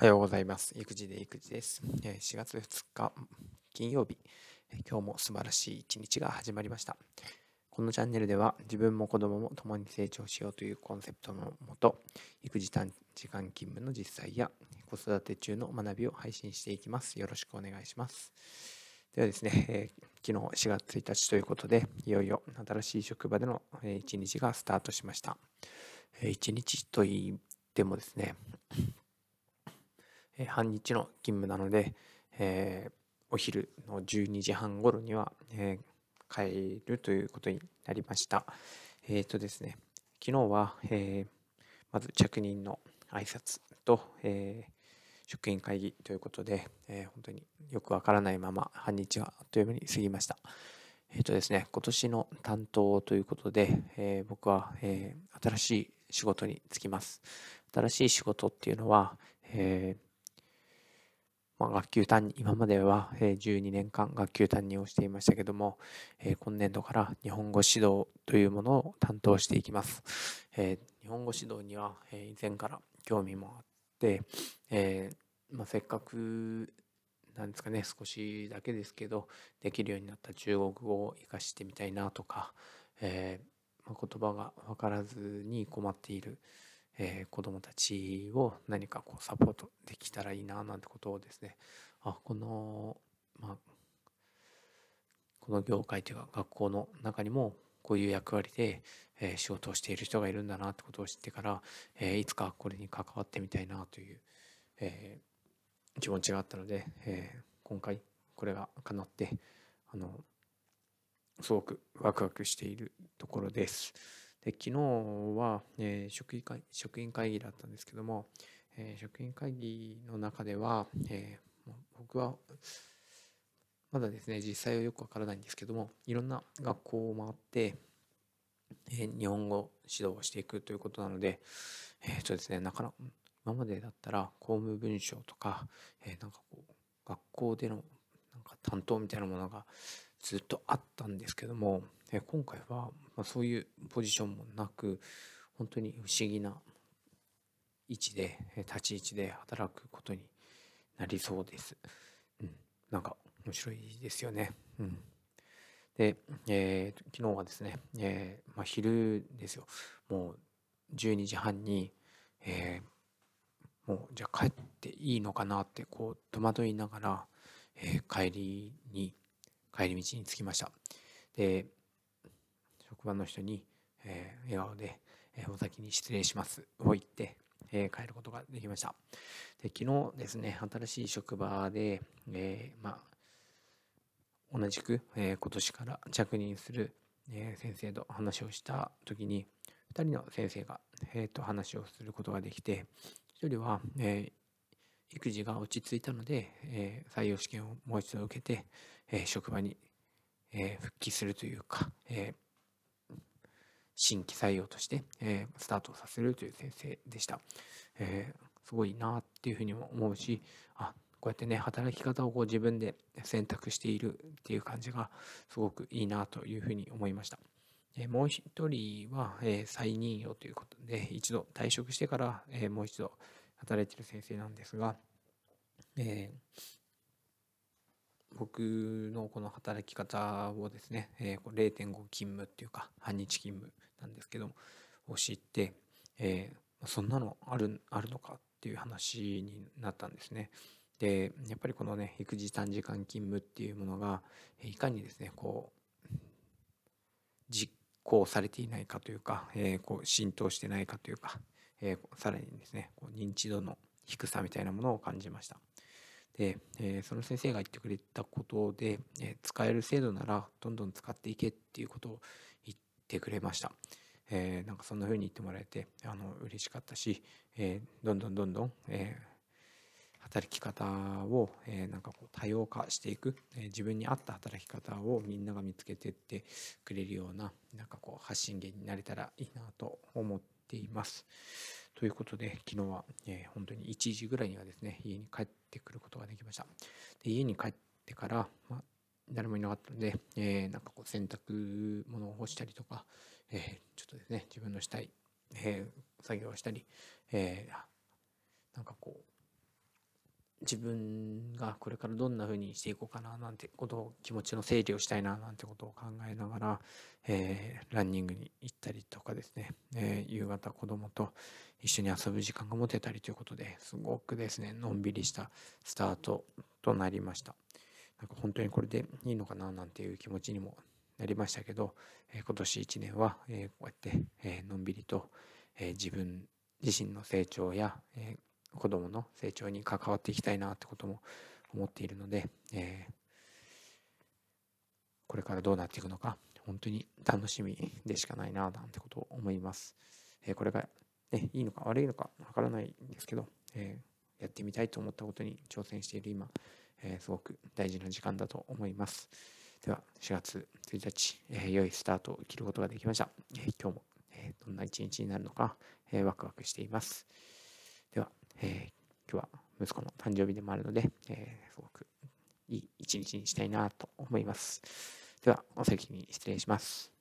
おはようございます。育児で育児です。4月2日金曜日、今日も素晴らしい一日が始まりました。このチャンネルでは自分も子供も共に成長しようというコンセプトのもと、育児短時間勤務の実際や子育て中の学びを配信していきます。よろしくお願いします。ではですね、えー、昨日4月1日ということで、いよいよ新しい職場での一日がスタートしました。一日といってもですね、え半日の勤務なので、えー、お昼の12時半頃には、えー、帰るということになりました。えっ、ー、とですね、昨日は、えまず着任の挨拶と、え職員会議ということで、え本当によくわからないまま半日があっという間に過ぎました。えっ、とですね、今年の担当ということで、え僕は、え新しい仕事に就きます。新しい仕事っていうのは、えーまあ、学級担任、今までは12年間学級担任をしていましたけどもえ、今年度から日本語指導というものを担当していきますえ。日本語指導には以前から興味もあって、えまあ、せっかくなんですかね少しだけですけどできるようになった中国語を活かしてみたいなとか、えまあ、言葉が分からずに困っているえー、子どもたちを何かこうサポートできたらいいななんてことをですねあこのまあこの業界というか学校の中にもこういう役割で、えー、仕事をしている人がいるんだなってことを知ってから、えー、いつかこれに関わってみたいなという、えー、気持ちがあったので、えー、今回これが叶ってあのすごくワクワクしているところです。で昨日は、えー、職員会職員会議だったんですけども、えー、職員会議の中では、えー、僕はまだですね実際はよくわからないんですけどもいろんな学校を回って、えー、日本語指導をしていくということなのでえっ、とですねなかなか今までだったら公務文書とか、え、なんかこう学校でのなんか担当みたいなものがずっとあったんですけども今回はまそういうポジションもなく本当に不思議な位置で立ち位置で働くことになりそうです。うん、なんか面白いですよね。うん、で、えー、昨日はですね、えーまあ、昼ですよもう12時半に、えー、もうじゃあ帰っていいのかなってこう戸惑いながら、え、帰りに帰り道に着きました。で職場の人に、えー、笑顔で、えー、お先に失礼しますを言って、えー、帰ることができました。で昨日ですね新しい職場で、えー、まあ同じく、えー、今年から着任する、えー、先生と話をした時に2人の先生が、えー、と話をすることができて1人は、えー、育児が落ち着いたので、えー、採用試験をもう一度受けて、えー、職場に、え、復帰するというか、えー、新規採用として、えー、スタートさせるという先生でした。えー、すごいなっていうふうにも思うし、あこうやってね働き方をこう自分で選択しているっていう感じがすごくいいなというふうに思いました。えー、もう一人は、え、再任用ということで一度退職してから、え、もう一度働いてる先生なんですが、え、僕のこの働き方をですね、えー、0.5勤務っていうか半日勤務なんですけどもを知って、えー、そんなのあるあるのかっていう話になったんですね。でやっぱりこのね育児短時間勤務っていうものがいかにですねこう実行されていないかというか、えー、こう浸透してないかというか、えー、さらにですねこう認知度の低さみたいなものを感じました。で、えー、その先生が言ってくれたことで、えー、使える制度ならどんどん使っていけっていうことを言ってくれました。えー、なんかそんな風に言ってもらえてあの嬉しかったし、えー、どんどんどんどん、えー、働き方を、え、なんかこう多様化していく、え、自分に合った働き方をみんなが見つけてってくれるようななんかこう発信源になれたらいいなと思っています。ということで昨日は、え、本当に1時ぐらいにはですね家に帰ってくることができました。で家に帰ってから、まあ、誰もいなかったので、えー、なんかこう洗濯物を干したりとか、えー、ちょっとですね自分のしたい、えー、作業をしたり、えー、なんかこう自分がこれからどんな風にしていこうかななんてことを気持ちの整理をしたいななんてことを考えながら、えー、ランニングに行ったりとかですね、えー、夕方子供と一緒に遊ぶ時間が持てたりということですごくですねのんびりしたスタートとなりました。なんか本当にこれでいいのかななんていう気持ちにもなりましたけど、え、今年1年は、えこうやって、えのんびりと、え自分自身の成長や、え子供の成長に関わっていきたいなってことも思っているので、え、これからどうなっていくのか本当に楽しみでしかないななんてことを思います。え、これが、ね、いいのか悪いのかわからないんですけど、え、やってみたいと思ったことに挑戦している今、えすごく大事な時間だと思います。では4月1日、え良いスタートを切ることができました。え今日も、えどんな一日になるのか、えワクワクしています。ではえー、今日は息子の誕生日でもあるので、えー、すごくいい一日にしたいなと思います。では、お先に失礼します。